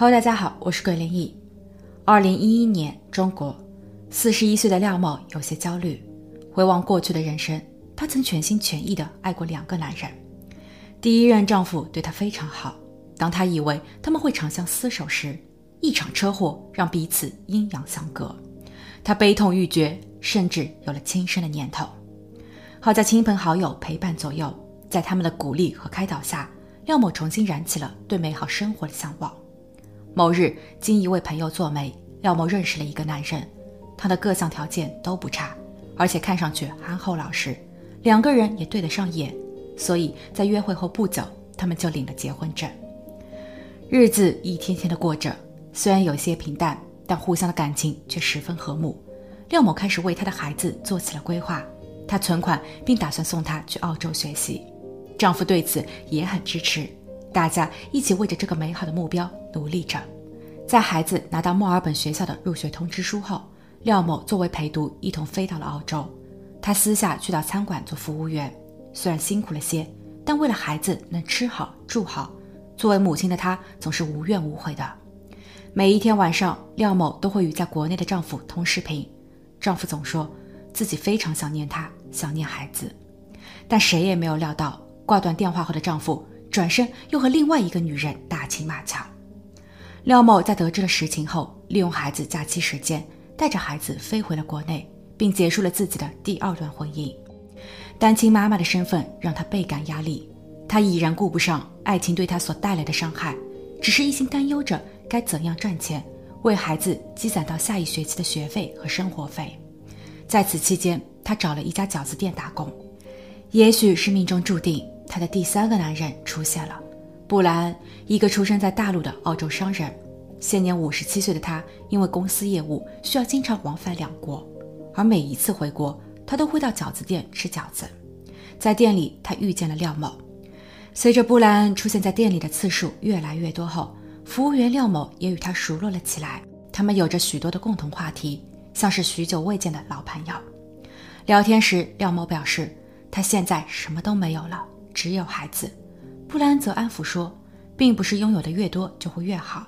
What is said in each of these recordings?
Hello，大家好，我是桂林毅。二零一一年，中国四十一岁的廖某有些焦虑，回望过去的人生，她曾全心全意地爱过两个男人。第一任丈夫对她非常好，当她以为他们会长相厮守时，一场车祸让彼此阴阳相隔，她悲痛欲绝，甚至有了轻生的念头。好在亲朋好友陪伴左右，在他们的鼓励和开导下，廖某重新燃起了对美好生活的向往。某日，经一位朋友做媒，廖某认识了一个男人，他的各项条件都不差，而且看上去憨厚老实，两个人也对得上眼，所以在约会后不久，他们就领了结婚证。日子一天天的过着，虽然有些平淡，但互相的感情却十分和睦。廖某开始为他的孩子做起了规划，他存款并打算送他去澳洲学习，丈夫对此也很支持。大家一起为着这个美好的目标努力着。在孩子拿到墨尔本学校的入学通知书后，廖某作为陪读一同飞到了澳洲。他私下去到餐馆做服务员，虽然辛苦了些，但为了孩子能吃好住好，作为母亲的她总是无怨无悔的。每一天晚上，廖某都会与在国内的丈夫通视频，丈夫总说自己非常想念她，想念孩子，但谁也没有料到，挂断电话后的丈夫。转身又和另外一个女人打情骂俏。廖某在得知了实情后，利用孩子假期时间，带着孩子飞回了国内，并结束了自己的第二段婚姻。单亲妈妈的身份让她倍感压力，她已然顾不上爱情对她所带来的伤害，只是一心担忧着该怎样赚钱，为孩子积攒到下一学期的学费和生活费。在此期间，她找了一家饺子店打工。也许是命中注定。她的第三个男人出现了，布莱恩，一个出生在大陆的澳洲商人。现年五十七岁的他，因为公司业务需要经常往返两国，而每一次回国，他都会到饺子店吃饺子。在店里，他遇见了廖某。随着布莱恩出现在店里的次数越来越多后，服务员廖某也与他熟络了起来。他们有着许多的共同话题，像是许久未见的老朋友。聊天时，廖某表示，他现在什么都没有了。只有孩子，布兰则安抚说，并不是拥有的越多就会越好。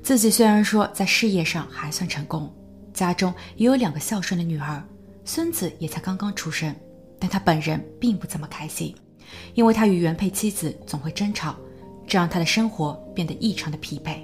自己虽然说在事业上还算成功，家中也有两个孝顺的女儿，孙子也才刚刚出生，但他本人并不怎么开心，因为他与原配妻子总会争吵，这让他的生活变得异常的疲惫。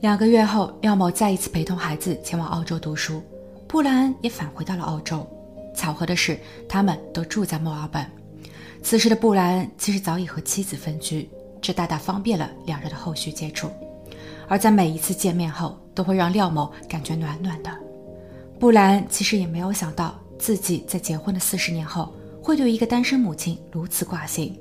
两个月后，廖某再一次陪同孩子前往澳洲读书，布莱恩也返回到了澳洲。巧合的是，他们都住在墨尔本。此时的布莱恩其实早已和妻子分居，这大大方便了两人的后续接触。而在每一次见面后，都会让廖某感觉暖暖的。布莱恩其实也没有想到，自己在结婚的四十年后，会对一个单身母亲如此挂心。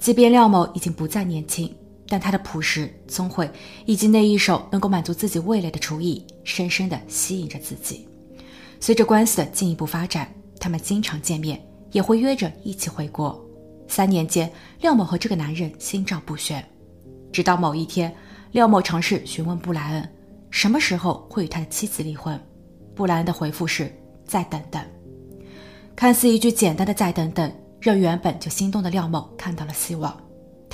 即便廖某已经不再年轻。但他的朴实、聪慧以及那一手能够满足自己味蕾的厨艺，深深地吸引着自己。随着关系的进一步发展，他们经常见面，也会约着一起回国。三年间，廖某和这个男人心照不宣。直到某一天，廖某尝试询问布莱恩，什么时候会与他的妻子离婚。布莱恩的回复是：“再等等。”看似一句简单的“再等等”，让原本就心动的廖某看到了希望。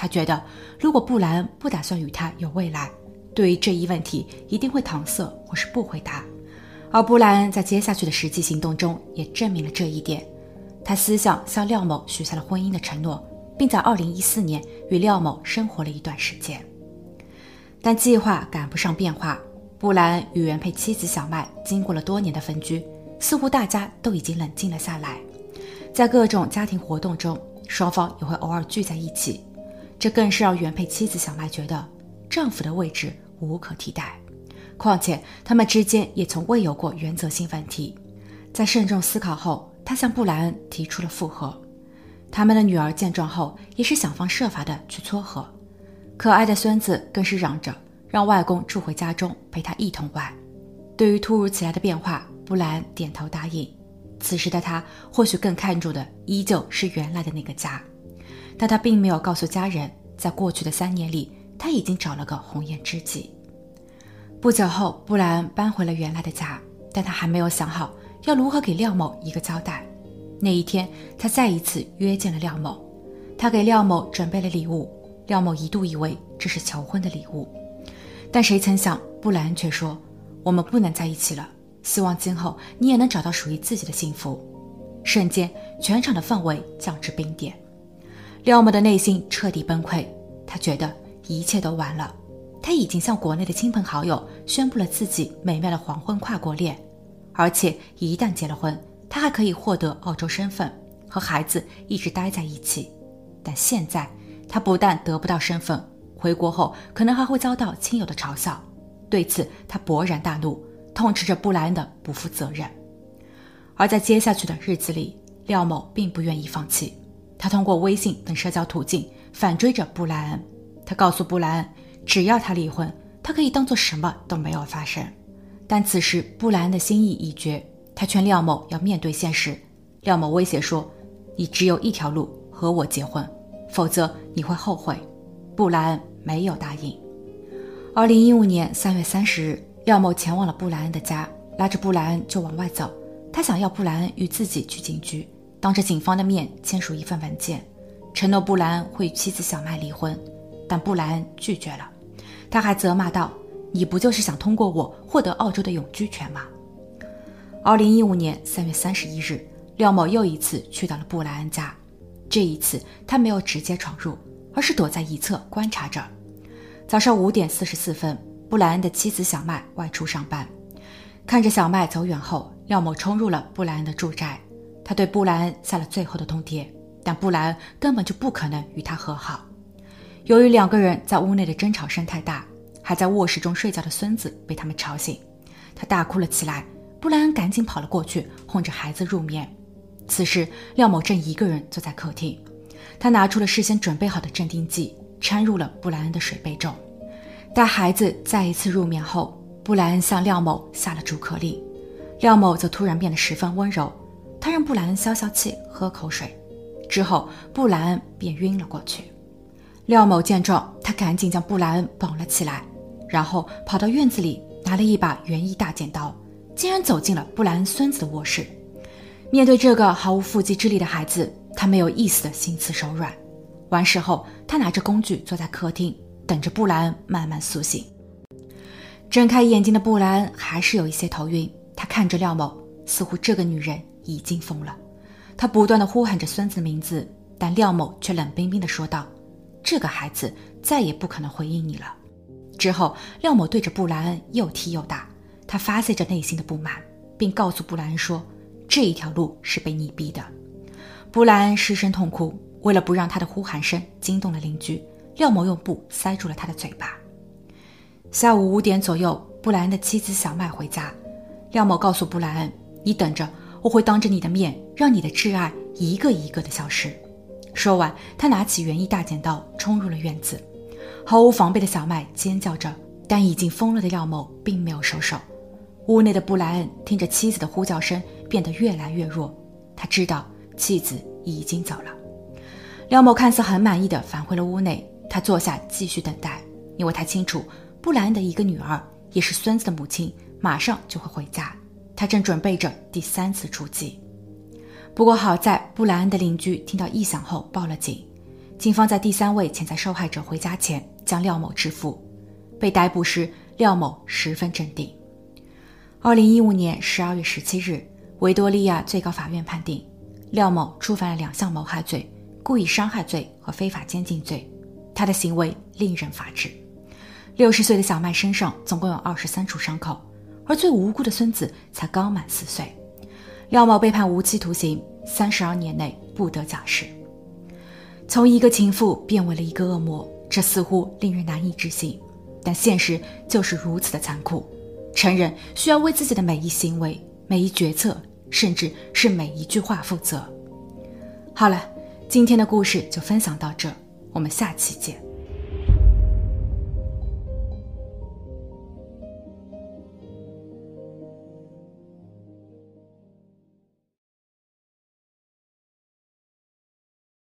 他觉得，如果布莱恩不打算与他有未来，对于这一问题一定会搪塞或是不回答。而布莱恩在接下去的实际行动中也证明了这一点。他私下向廖某许下了婚姻的承诺，并在2014年与廖某生活了一段时间。但计划赶不上变化，布莱恩与原配妻子小麦经过了多年的分居，似乎大家都已经冷静了下来。在各种家庭活动中，双方也会偶尔聚在一起。这更是让原配妻子小麦觉得丈夫的位置无可替代，况且他们之间也从未有过原则性问题。在慎重思考后，他向布莱恩提出了复合。他们的女儿见状后，也是想方设法的去撮合。可爱的孙子更是嚷着让外公住回家中陪他一同玩。对于突如其来的变化，布莱恩点头答应。此时的他或许更看重的依旧是原来的那个家，但他并没有告诉家人，在过去的三年里，他已经找了个红颜知己。不久后，布兰搬回了原来的家，但他还没有想好要如何给廖某一个交代。那一天，他再一次约见了廖某，他给廖某准备了礼物。廖某一度以为这是求婚的礼物，但谁曾想，布兰却说：“我们不能在一起了，希望今后你也能找到属于自己的幸福。”瞬间，全场的氛围降至冰点。廖某的内心彻底崩溃，他觉得一切都完了。他已经向国内的亲朋好友宣布了自己美妙的黄昏跨国恋，而且一旦结了婚。他还可以获得澳洲身份，和孩子一直待在一起。但现在，他不但得不到身份，回国后可能还会遭到亲友的嘲笑。对此，他勃然大怒，痛斥着布莱恩的不负责任。而在接下去的日子里，廖某并不愿意放弃，他通过微信等社交途径反追着布莱恩。他告诉布莱恩，只要他离婚，他可以当做什么都没有发生。但此时，布莱恩的心意已决。他劝廖某要面对现实，廖某威胁说：“你只有一条路，和我结婚，否则你会后悔。”布莱恩没有答应。二零一五年三月三十日，廖某前往了布莱恩的家，拉着布莱恩就往外走。他想要布莱恩与自己去警局，当着警方的面签署一份文件，承诺布莱恩会与妻子小麦离婚。但布莱恩拒绝了，他还责骂道：“你不就是想通过我获得澳洲的永居权吗？”二零一五年三月三十一日，廖某又一次去到了布莱恩家。这一次，他没有直接闯入，而是躲在一侧观察着。早上五点四十四分，布莱恩的妻子小麦外出上班，看着小麦走远后，廖某冲入了布莱恩的住宅。他对布莱恩下了最后的通牒，但布莱恩根本就不可能与他和好。由于两个人在屋内的争吵声太大，还在卧室中睡觉的孙子被他们吵醒，他大哭了起来。布莱恩赶紧跑了过去，哄着孩子入眠。此时，廖某正一个人坐在客厅，他拿出了事先准备好的镇定剂，掺入了布莱恩的水杯中。待孩子再一次入眠后，布莱恩向廖某下了逐客令，廖某则突然变得十分温柔，他让布莱恩消消气，喝口水。之后，布莱恩便晕了过去。廖某见状，他赶紧将布莱恩绑了起来，然后跑到院子里拿了一把园艺大剪刀。竟然走进了布莱恩孙子的卧室。面对这个毫无缚鸡之力的孩子，他没有一丝的心慈手软。完事后，他拿着工具坐在客厅，等着布莱恩慢慢苏醒。睁开眼睛的布莱恩还是有一些头晕，他看着廖某，似乎这个女人已经疯了。他不断的呼喊着孙子名字，但廖某却冷冰冰的说道：“这个孩子再也不可能回应你了。”之后，廖某对着布莱恩又踢又打。他发泄着内心的不满，并告诉布莱恩说：“这一条路是被你逼的。”布莱恩失声痛哭。为了不让他的呼喊声惊动了邻居，廖某用布塞住了他的嘴巴。下午五点左右，布莱恩的妻子小麦回家，廖某告诉布莱恩：“你等着，我会当着你的面让你的挚爱一个一个的消失。”说完，他拿起园艺大剪刀冲入了院子。毫无防备的小麦尖叫着，但已经疯了的廖某并没有收手。屋内的布莱恩听着妻子的呼叫声，变得越来越弱。他知道妻子已经走了。廖某看似很满意的返回了屋内，他坐下继续等待，因为他清楚布莱恩的一个女儿，也是孙子的母亲，马上就会回家。他正准备着第三次出击。不过好在布莱恩的邻居听到异响后报了警，警方在第三位潜在受害者回家前将廖某制服。被逮捕时，廖某十分镇定。二零一五年十二月十七日，维多利亚最高法院判定廖某触犯了两项谋害罪、故意伤害罪和非法监禁罪。他的行为令人发指。六十岁的小麦身上总共有二十三处伤口，而最无辜的孙子才刚满四岁。廖某被判无期徒刑，三十二年内不得假释。从一个情妇变为了一个恶魔，这似乎令人难以置信，但现实就是如此的残酷。成人需要为自己的每一行为、每一决策，甚至是每一句话负责。好了，今天的故事就分享到这，我们下期见。